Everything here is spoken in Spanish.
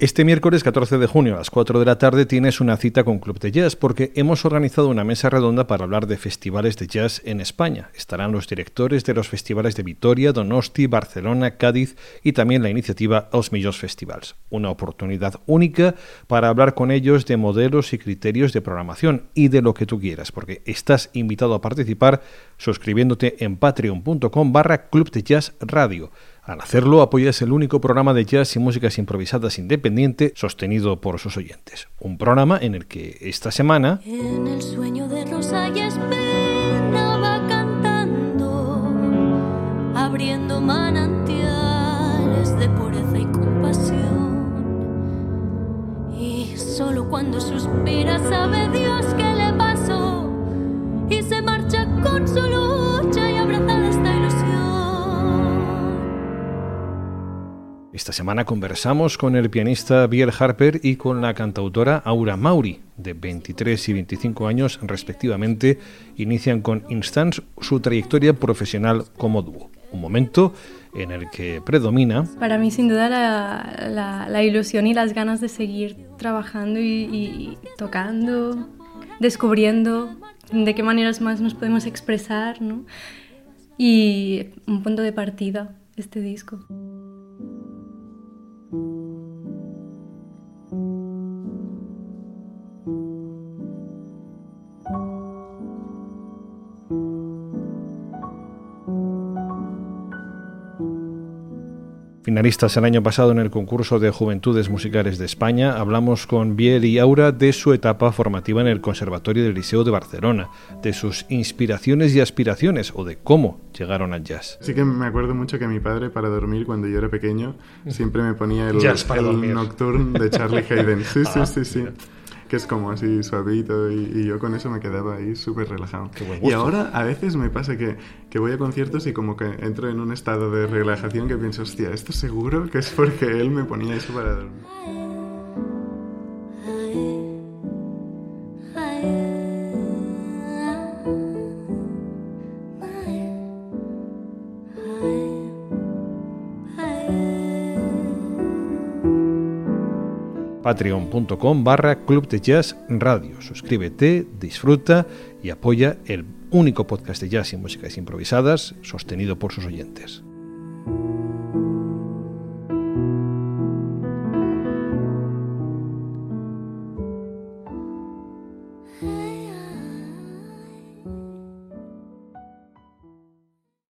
Este miércoles 14 de junio a las 4 de la tarde tienes una cita con Club de Jazz porque hemos organizado una mesa redonda para hablar de festivales de jazz en España. Estarán los directores de los festivales de Vitoria, Donosti, Barcelona, Cádiz y también la iniciativa Os Millors Festivals. Una oportunidad única para hablar con ellos de modelos y criterios de programación y de lo que tú quieras, porque estás invitado a participar suscribiéndote en patreon.com barra Club de Jazz Radio. Al hacerlo, apoyas el único programa de jazz y músicas improvisadas independiente sostenido por sus oyentes. Un programa en el que esta semana... En el sueño de Rosa y va cantando, abriendo manantiales de pureza y compasión. Y solo cuando suspira sabe Dios Esta semana conversamos con el pianista Biel Harper y con la cantautora Aura Mauri, de 23 y 25 años respectivamente, inician con Instance su trayectoria profesional como dúo. Un momento en el que predomina... Para mí sin duda la, ilusión y las ganas de seguir trabajando y, tocando, descubriendo de qué maneras más nos podemos expresar, ¿no? Y un punto de partida, este disco. Finalistas el año pasado en el concurso de Juventudes Musicales de España, hablamos con Biel y Aura de su etapa formativa en el Conservatorio del Liceo de Barcelona, de sus inspiraciones y aspiraciones o de cómo llegaron al jazz. Sí que me acuerdo mucho que mi padre para dormir cuando yo era pequeño siempre me ponía el, el Nocturne de Charlie Hayden. Sí, sí, sí, sí que es como así suavito y, yo con eso me quedaba ahí súper relajado. Y ahora a veces me pasa que, que, voy a conciertos y como que entro en un estado de relajación que pienso, hostia, esto seguro que es porque él me ponía eso para dormir. patreon.com barra Club de Jazz Radio. Suscríbete, disfruta y apoya el único podcast de jazz y músicas improvisadas sostenido por sus oyentes.